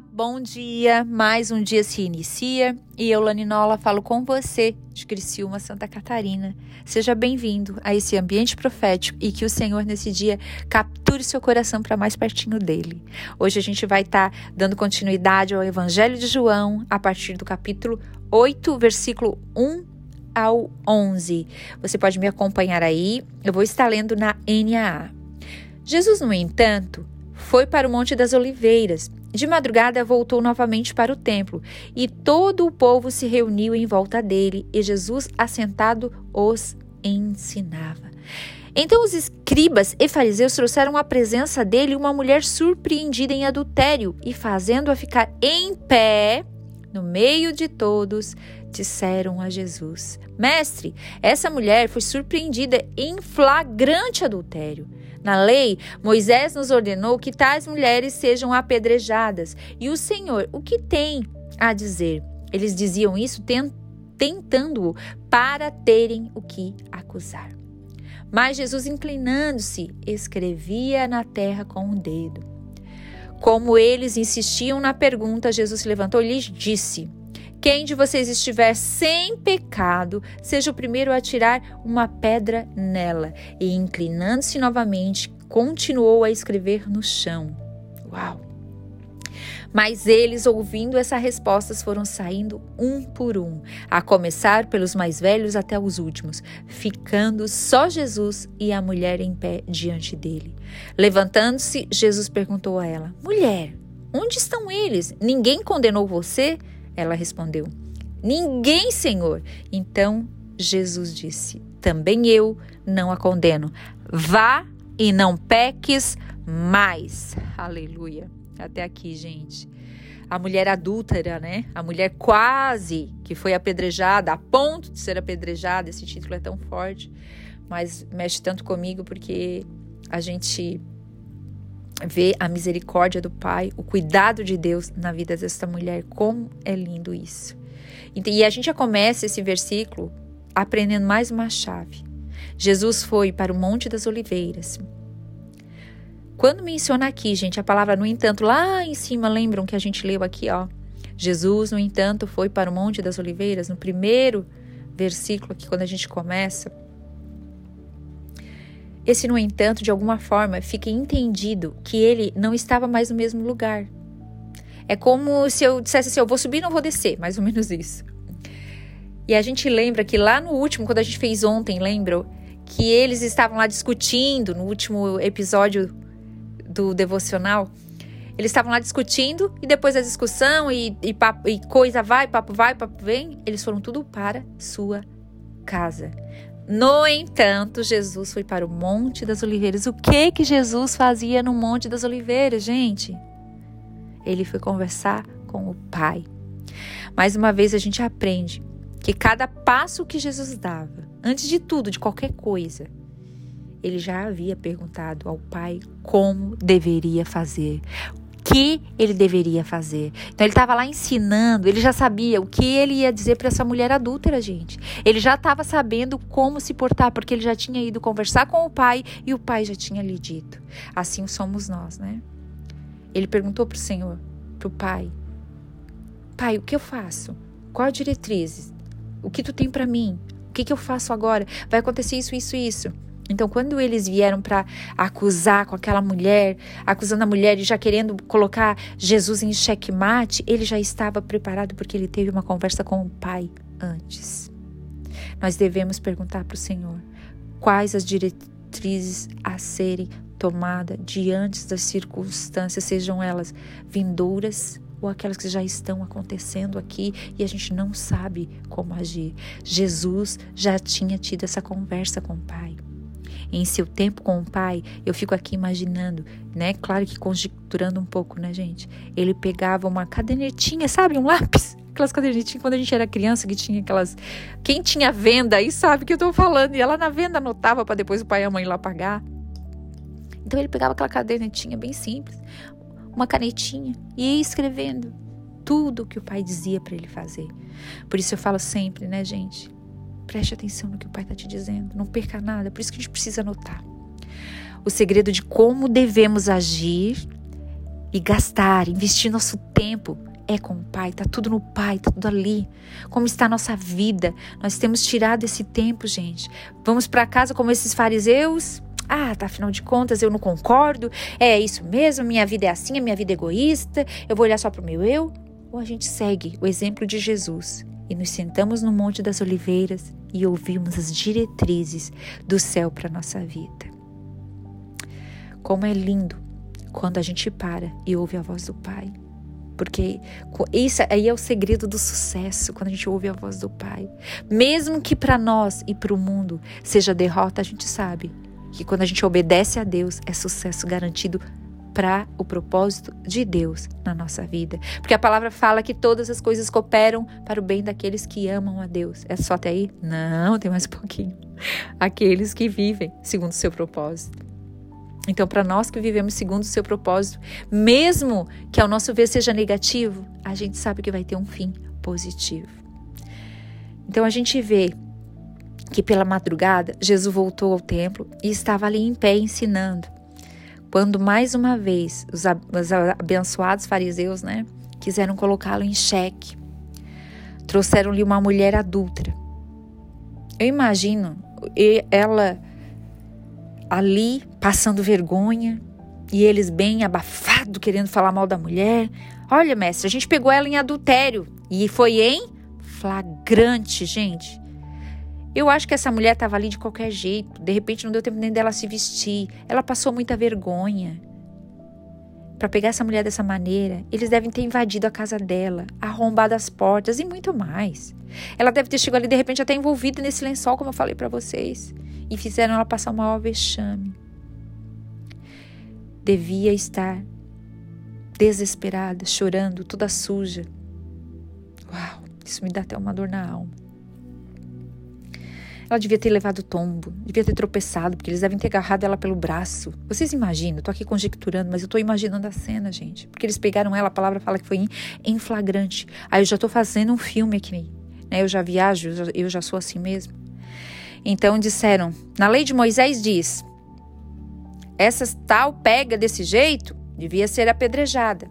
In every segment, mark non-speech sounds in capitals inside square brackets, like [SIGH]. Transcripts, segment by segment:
Bom dia. Mais um dia se inicia e eu, Laninola, falo com você de Criciúma, Santa Catarina. Seja bem-vindo a esse ambiente profético e que o Senhor nesse dia capture seu coração para mais pertinho dele. Hoje a gente vai estar tá dando continuidade ao Evangelho de João a partir do capítulo 8, versículo 1 ao 11. Você pode me acompanhar aí, eu vou estar lendo na NAA. Jesus, no entanto, foi para o Monte das Oliveiras de madrugada voltou novamente para o templo, e todo o povo se reuniu em volta dele, e Jesus, assentado, os ensinava. Então os escribas e fariseus trouxeram à presença dele uma mulher surpreendida em adultério, e fazendo-a ficar em pé, no meio de todos, disseram a Jesus: Mestre, essa mulher foi surpreendida em flagrante adultério. Na lei, Moisés nos ordenou que tais mulheres sejam apedrejadas. E o Senhor, o que tem a dizer? Eles diziam isso tentando-o para terem o que acusar. Mas Jesus, inclinando-se, escrevia na terra com o um dedo. Como eles insistiam na pergunta, Jesus se levantou e lhes disse: quem de vocês estiver sem pecado, seja o primeiro a tirar uma pedra nela. E inclinando-se novamente, continuou a escrever no chão. Uau! Mas eles, ouvindo essas respostas, foram saindo um por um, a começar pelos mais velhos até os últimos, ficando só Jesus e a mulher em pé diante dele. Levantando-se, Jesus perguntou a ela: Mulher, onde estão eles? Ninguém condenou você? Ela respondeu: Ninguém, Senhor. Então Jesus disse: Também eu não a condeno. Vá e não peques mais. Aleluia. Até aqui, gente. A mulher adúltera, né? A mulher quase que foi apedrejada, a ponto de ser apedrejada. Esse título é tão forte, mas mexe tanto comigo porque a gente ver a misericórdia do Pai, o cuidado de Deus na vida dessa mulher. Como é lindo isso. E a gente já começa esse versículo aprendendo mais uma chave. Jesus foi para o Monte das Oliveiras. Quando menciona aqui, gente, a palavra no entanto, lá em cima, lembram que a gente leu aqui, ó. Jesus, no entanto, foi para o Monte das Oliveiras, no primeiro versículo aqui, quando a gente começa. Esse, no entanto, de alguma forma, fica entendido que ele não estava mais no mesmo lugar. É como se eu dissesse assim: eu vou subir, não vou descer, mais ou menos isso. E a gente lembra que lá no último, quando a gente fez ontem, lembram que eles estavam lá discutindo no último episódio do devocional. Eles estavam lá discutindo e depois da discussão e, e, papo, e coisa vai, papo vai, papo vem, eles foram tudo para sua casa. No entanto, Jesus foi para o Monte das Oliveiras. O que que Jesus fazia no Monte das Oliveiras, gente? Ele foi conversar com o Pai. Mais uma vez a gente aprende que cada passo que Jesus dava, antes de tudo, de qualquer coisa, ele já havia perguntado ao Pai como deveria fazer, que ele deveria fazer. Então ele estava lá ensinando, ele já sabia o que ele ia dizer para essa mulher adúltera, gente. Ele já estava sabendo como se portar, porque ele já tinha ido conversar com o pai e o pai já tinha lhe dito. Assim somos nós, né? Ele perguntou para o Senhor, para o pai: Pai, o que eu faço? Qual a diretriz? O que tu tem para mim? O que, que eu faço agora? Vai acontecer isso, isso, isso. Então, quando eles vieram para acusar com aquela mulher, acusando a mulher e já querendo colocar Jesus em xeque-mate, ele já estava preparado porque ele teve uma conversa com o Pai antes. Nós devemos perguntar para o Senhor quais as diretrizes a serem tomadas diante das circunstâncias, sejam elas vindouras ou aquelas que já estão acontecendo aqui e a gente não sabe como agir. Jesus já tinha tido essa conversa com o Pai em seu tempo com o pai, eu fico aqui imaginando, né? Claro que conjecturando um pouco, né, gente? Ele pegava uma cadernetinha, sabe? Um lápis. Aquelas cadernetinhas quando a gente era criança que tinha aquelas. Quem tinha venda aí sabe o que eu tô falando. E ela na venda anotava para depois o pai e a mãe lá pagar. Então ele pegava aquela cadernetinha bem simples, uma canetinha e ia escrevendo tudo o que o pai dizia para ele fazer. Por isso eu falo sempre, né, gente? Preste atenção no que o pai está te dizendo, não perca nada. Por isso que a gente precisa anotar. O segredo de como devemos agir e gastar, investir nosso tempo é com o Pai, tá tudo no Pai, tá tudo ali. Como está a nossa vida? Nós temos tirado esse tempo, gente. Vamos para casa como esses fariseus? Ah, tá, afinal de contas eu não concordo. É isso mesmo, minha vida é assim, a minha vida é egoísta. Eu vou olhar só pro meu eu. Ou a gente segue o exemplo de Jesus e nos sentamos no Monte das Oliveiras e ouvimos as diretrizes do céu para nossa vida. Como é lindo quando a gente para e ouve a voz do Pai. Porque isso aí é o segredo do sucesso, quando a gente ouve a voz do Pai. Mesmo que para nós e para o mundo seja derrota, a gente sabe que quando a gente obedece a Deus, é sucesso garantido para o propósito de Deus na nossa vida. Porque a palavra fala que todas as coisas cooperam para o bem daqueles que amam a Deus. É só até aí? Não, tem mais um pouquinho. Aqueles que vivem segundo o seu propósito. Então, para nós que vivemos segundo o seu propósito, mesmo que ao nosso ver seja negativo, a gente sabe que vai ter um fim positivo. Então, a gente vê que pela madrugada Jesus voltou ao templo e estava ali em pé ensinando. Quando mais uma vez os, os abençoados fariseus, né, quiseram colocá-lo em xeque, trouxeram-lhe uma mulher adulta. Eu imagino ela ali passando vergonha e eles bem abafado querendo falar mal da mulher. Olha, mestre, a gente pegou ela em adultério e foi em flagrante, gente. Eu acho que essa mulher estava ali de qualquer jeito. De repente não deu tempo nem dela se vestir. Ela passou muita vergonha. Para pegar essa mulher dessa maneira, eles devem ter invadido a casa dela, arrombado as portas e muito mais. Ela deve ter chegado ali de repente até envolvida nesse lençol, como eu falei para vocês e fizeram ela passar o maior vexame. Devia estar desesperada, chorando, toda suja. Uau, isso me dá até uma dor na alma. Ela devia ter levado tombo, devia ter tropeçado, porque eles devem ter agarrado ela pelo braço. Vocês imaginam? Tô aqui conjecturando, mas eu tô imaginando a cena, gente. Porque eles pegaram ela, a palavra fala que foi em flagrante. Aí eu já tô fazendo um filme aqui, né? Eu já viajo, eu já sou assim mesmo. Então disseram: na lei de Moisés diz, essa tal pega desse jeito devia ser apedrejada.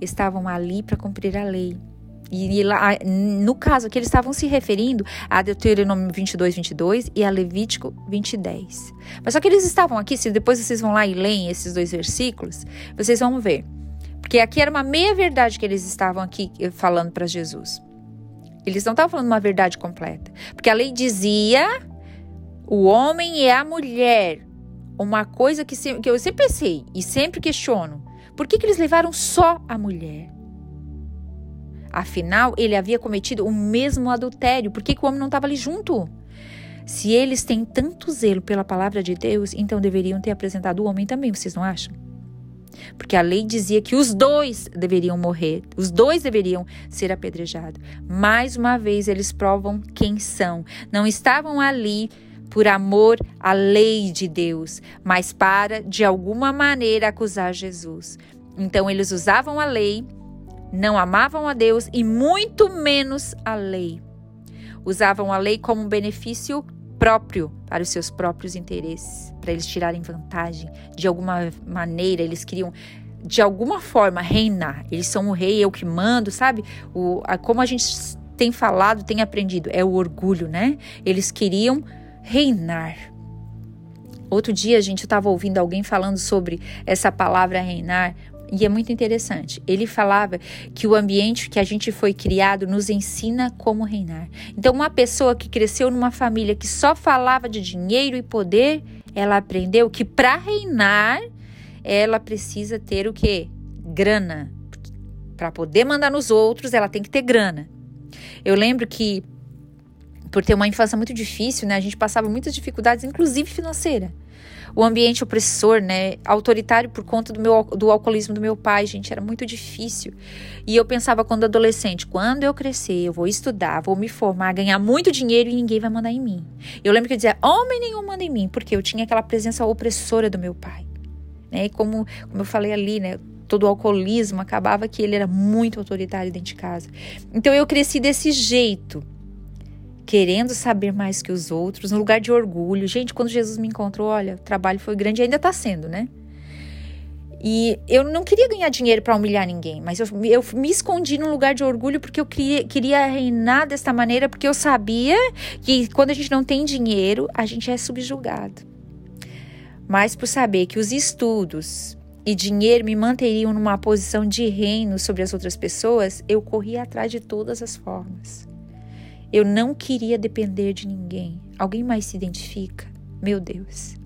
Estavam ali para cumprir a lei. E, lá, no caso aqui, eles estavam se referindo a Deuteronômio 22, 22 e a Levítico 20, 10. Mas só que eles estavam aqui, se depois vocês vão lá e leem esses dois versículos, vocês vão ver. Porque aqui era uma meia-verdade que eles estavam aqui eh, falando para Jesus. Eles não estavam falando uma verdade completa. Porque a lei dizia o homem e a mulher. Uma coisa que, que eu sempre pensei e sempre questiono. Por que, que eles levaram só a mulher? Afinal, ele havia cometido o mesmo adultério. Por que, que o homem não estava ali junto? Se eles têm tanto zelo pela palavra de Deus, então deveriam ter apresentado o homem também, vocês não acham? porque a lei dizia que os dois deveriam morrer, os dois deveriam ser apedrejados. Mais uma vez, eles provam quem são. Não estavam ali por amor à lei de Deus, mas para, de alguma maneira, acusar Jesus. Então, eles usavam a lei, não amavam a Deus e muito menos a lei. Usavam a lei como um benefício próprio para os seus próprios interesses, para eles tirarem vantagem. De alguma maneira, eles queriam de alguma forma reinar. Eles são o rei, eu que mando, sabe? O, a, como a gente tem falado, tem aprendido, é o orgulho, né? Eles queriam reinar. Outro dia, gente, eu estava ouvindo alguém falando sobre essa palavra reinar, e é muito interessante. Ele falava que o ambiente que a gente foi criado nos ensina como reinar. Então, uma pessoa que cresceu numa família que só falava de dinheiro e poder, ela aprendeu que para reinar, ela precisa ter o quê? Grana. Para poder mandar nos outros, ela tem que ter grana. Eu lembro que por ter uma infância muito difícil, né, a gente passava muitas dificuldades, inclusive financeira o ambiente opressor, né, autoritário por conta do meu do alcoolismo do meu pai, gente, era muito difícil. E eu pensava quando adolescente, quando eu crescer, eu vou estudar, vou me formar, ganhar muito dinheiro e ninguém vai mandar em mim. Eu lembro que eu dizia, homem nenhum manda em mim, porque eu tinha aquela presença opressora do meu pai. Né? E como, como eu falei ali, né, todo o alcoolismo, acabava que ele era muito autoritário dentro de casa. Então eu cresci desse jeito, querendo saber mais que os outros, no lugar de orgulho. Gente, quando Jesus me encontrou, olha, o trabalho foi grande e ainda está sendo, né? E eu não queria ganhar dinheiro para humilhar ninguém, mas eu, eu, me escondi num lugar de orgulho porque eu queria, queria reinar desta maneira, porque eu sabia que quando a gente não tem dinheiro, a gente é subjugado. Mas por saber que os estudos e dinheiro me manteriam numa posição de reino sobre as outras pessoas, eu corri atrás de todas as formas. Eu não queria depender de ninguém. Alguém mais se identifica? Meu Deus.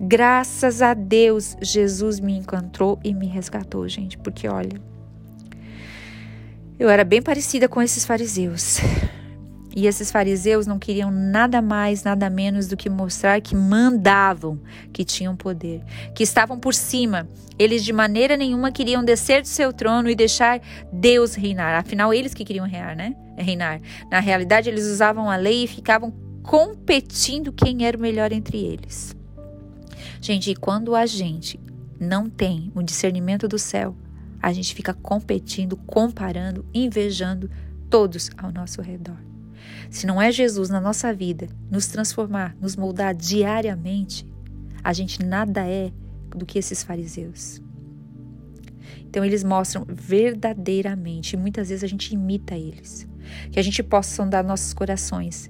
Graças a Deus, Jesus me encontrou e me resgatou, gente, porque olha, eu era bem parecida com esses fariseus. E esses fariseus não queriam nada mais, nada menos do que mostrar que mandavam, que tinham poder, que estavam por cima. Eles de maneira nenhuma queriam descer do seu trono e deixar Deus reinar. Afinal, eles que queriam reinar, né? Reinar. Na realidade, eles usavam a lei e ficavam competindo quem era o melhor entre eles. Gente, e quando a gente não tem o discernimento do céu, a gente fica competindo, comparando, invejando todos ao nosso redor. Se não é Jesus na nossa vida nos transformar, nos moldar diariamente, a gente nada é do que esses fariseus. Então eles mostram verdadeiramente, e muitas vezes a gente imita eles, que a gente possa sondar nossos corações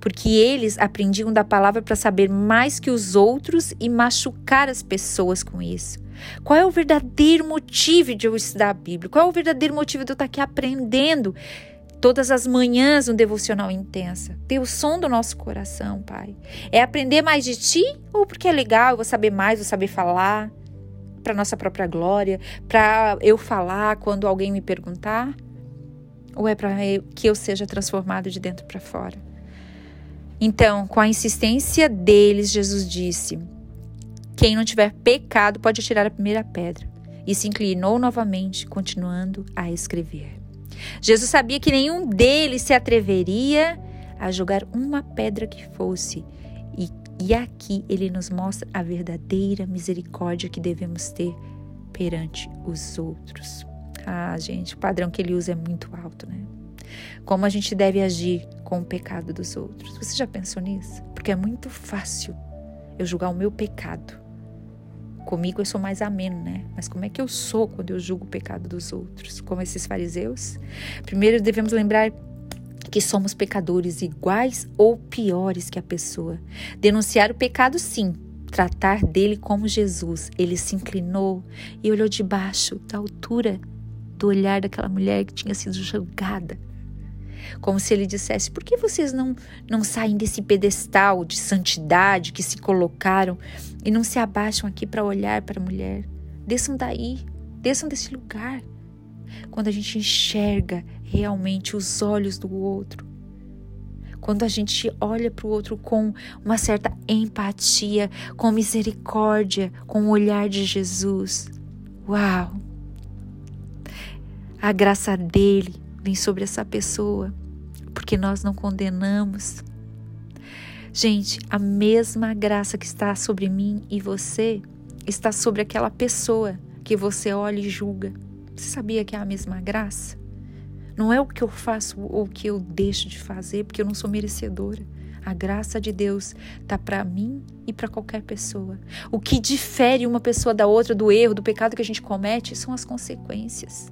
porque eles aprendiam da palavra para saber mais que os outros e machucar as pessoas com isso. Qual é o verdadeiro motivo de eu estudar a Bíblia? Qual é o verdadeiro motivo de eu estar aqui aprendendo todas as manhãs um devocional intensa? Ter o som do nosso coração, Pai. É aprender mais de Ti ou porque é legal, eu vou saber mais, vou saber falar para nossa própria glória, para eu falar quando alguém me perguntar? Ou é para que eu seja transformado de dentro para fora? Então, com a insistência deles, Jesus disse: Quem não tiver pecado pode tirar a primeira pedra. E se inclinou novamente, continuando a escrever. Jesus sabia que nenhum deles se atreveria a jogar uma pedra que fosse. E, e aqui ele nos mostra a verdadeira misericórdia que devemos ter perante os outros. Ah, gente, o padrão que ele usa é muito alto, né? Como a gente deve agir com o pecado dos outros. Você já pensou nisso? Porque é muito fácil eu julgar o meu pecado. Comigo eu sou mais ameno, né? Mas como é que eu sou quando eu julgo o pecado dos outros? Como esses fariseus? Primeiro devemos lembrar que somos pecadores iguais ou piores que a pessoa. Denunciar o pecado, sim. Tratar dele como Jesus. Ele se inclinou e olhou de baixo, da altura do olhar daquela mulher que tinha sido julgada como se ele dissesse: por que vocês não, não saem desse pedestal de santidade que se colocaram e não se abaixam aqui para olhar para a mulher? Desçam daí, desçam desse lugar. Quando a gente enxerga realmente os olhos do outro, quando a gente olha para o outro com uma certa empatia, com misericórdia, com o olhar de Jesus. Uau! A graça dele vem sobre essa pessoa porque nós não condenamos. Gente, a mesma graça que está sobre mim e você está sobre aquela pessoa que você olha e julga. Você sabia que é a mesma graça? Não é o que eu faço ou o que eu deixo de fazer, porque eu não sou merecedora. A graça de Deus está para mim e para qualquer pessoa. O que difere uma pessoa da outra, do erro, do pecado que a gente comete, são as consequências.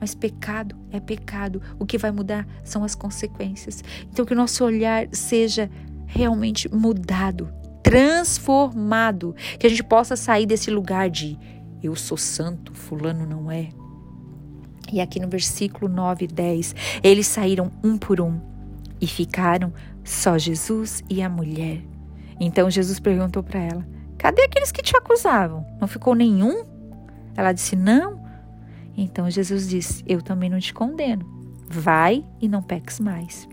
Mas pecado é pecado. O que vai mudar são as consequências. Então, que o nosso olhar seja realmente mudado, transformado. Que a gente possa sair desse lugar de eu sou santo, Fulano não é. E aqui no versículo 9 e 10, eles saíram um por um e ficaram só Jesus e a mulher. Então Jesus perguntou para ela: Cadê aqueles que te acusavam? Não ficou nenhum? Ela disse: Não. Então Jesus disse: Eu também não te condeno. Vai e não peques mais.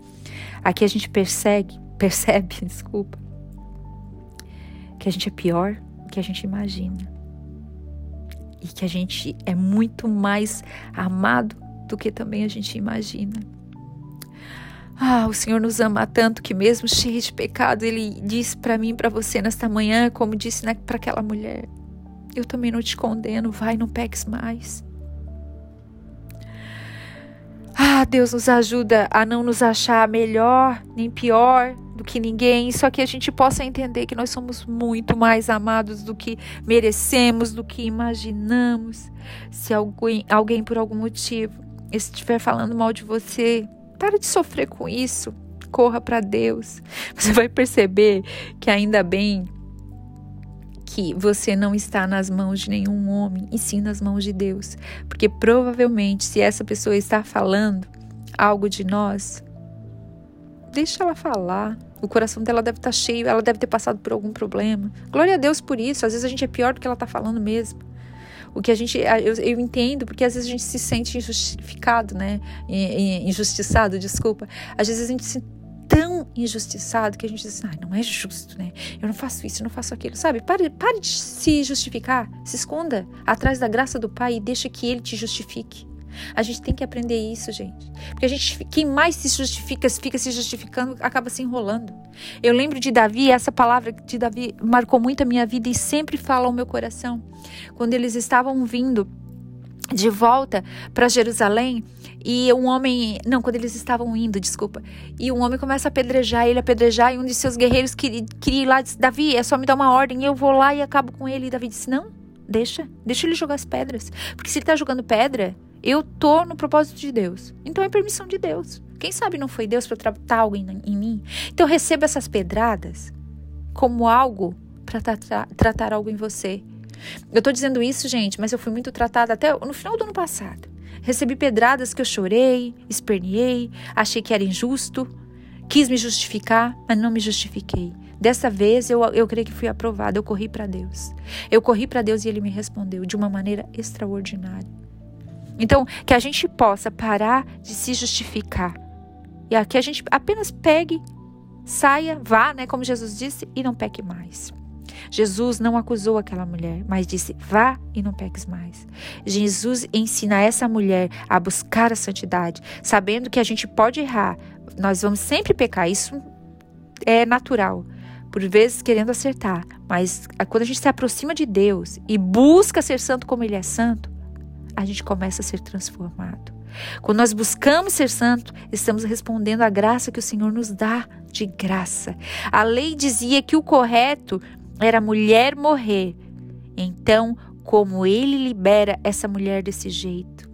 Aqui a gente persegue, [LAUGHS] percebe, desculpa, que a gente é pior do que a gente imagina. E que a gente é muito mais amado do que também a gente imagina. Ah, o Senhor nos ama tanto que mesmo cheio de pecado, ele disse para mim, para você nesta manhã, como disse para aquela mulher: Eu também não te condeno, vai, não peques mais. Ah, Deus nos ajuda a não nos achar melhor nem pior do que ninguém, só que a gente possa entender que nós somos muito mais amados do que merecemos, do que imaginamos. Se alguém, alguém por algum motivo estiver falando mal de você, para de sofrer com isso. Corra para Deus. Você vai perceber que ainda bem que você não está nas mãos de nenhum homem, e sim nas mãos de Deus. Porque provavelmente, se essa pessoa está falando algo de nós, deixa ela falar. O coração dela deve estar cheio, ela deve ter passado por algum problema. Glória a Deus por isso. Às vezes a gente é pior do que ela está falando mesmo. O que a gente, eu, eu, entendo, porque às vezes a gente se sente injustificado, né? Injustiçado, desculpa. Às vezes a gente se tão injustiçado que a gente diz, ah, não é justo, né? Eu não faço isso, eu não faço aquilo, sabe? Pare, pare de se justificar, se esconda atrás da graça do Pai e deixa que Ele te justifique. A gente tem que aprender isso, gente. Porque a gente, quem mais se justifica, fica se justificando, acaba se enrolando. Eu lembro de Davi, essa palavra de Davi marcou muito a minha vida e sempre fala ao meu coração. Quando eles estavam vindo de volta para Jerusalém e um homem, não, quando eles estavam indo, desculpa, e um homem começa a apedrejar, ele apedrejar e um de seus guerreiros queria, queria ir lá, disse, Davi, é só me dar uma ordem, eu vou lá e acabo com ele. E Davi disse, não, deixa, deixa ele jogar as pedras, porque se ele está jogando pedra, eu tô no propósito de Deus. Então é permissão de Deus. Quem sabe não foi Deus para tratar algo em, em, mim? Então receba essas pedradas como algo para tratar, tratar algo em você. Eu tô dizendo isso, gente, mas eu fui muito tratada até no final do ano passado. Recebi pedradas que eu chorei, esperneei, achei que era injusto, quis me justificar, mas não me justifiquei. Dessa vez eu, eu creio que fui aprovada, eu corri para Deus. Eu corri para Deus e ele me respondeu de uma maneira extraordinária. Então, que a gente possa parar de se justificar. E que a gente apenas pegue, saia, vá, né, como Jesus disse, e não peque mais. Jesus não acusou aquela mulher, mas disse: vá e não peques mais. Jesus ensina essa mulher a buscar a santidade, sabendo que a gente pode errar, nós vamos sempre pecar, isso é natural. Por vezes querendo acertar, mas quando a gente se aproxima de Deus e busca ser santo como Ele é santo, a gente começa a ser transformado. Quando nós buscamos ser santo, estamos respondendo à graça que o Senhor nos dá de graça. A lei dizia que o correto era a mulher morrer. Então, como ele libera essa mulher desse jeito?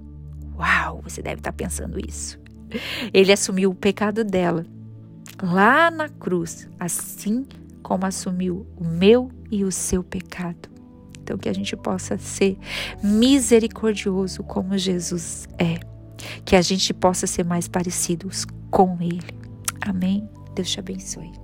Uau, você deve estar pensando isso. Ele assumiu o pecado dela lá na cruz, assim como assumiu o meu e o seu pecado. Então, que a gente possa ser misericordioso como Jesus é. Que a gente possa ser mais parecidos com Ele. Amém? Deus te abençoe.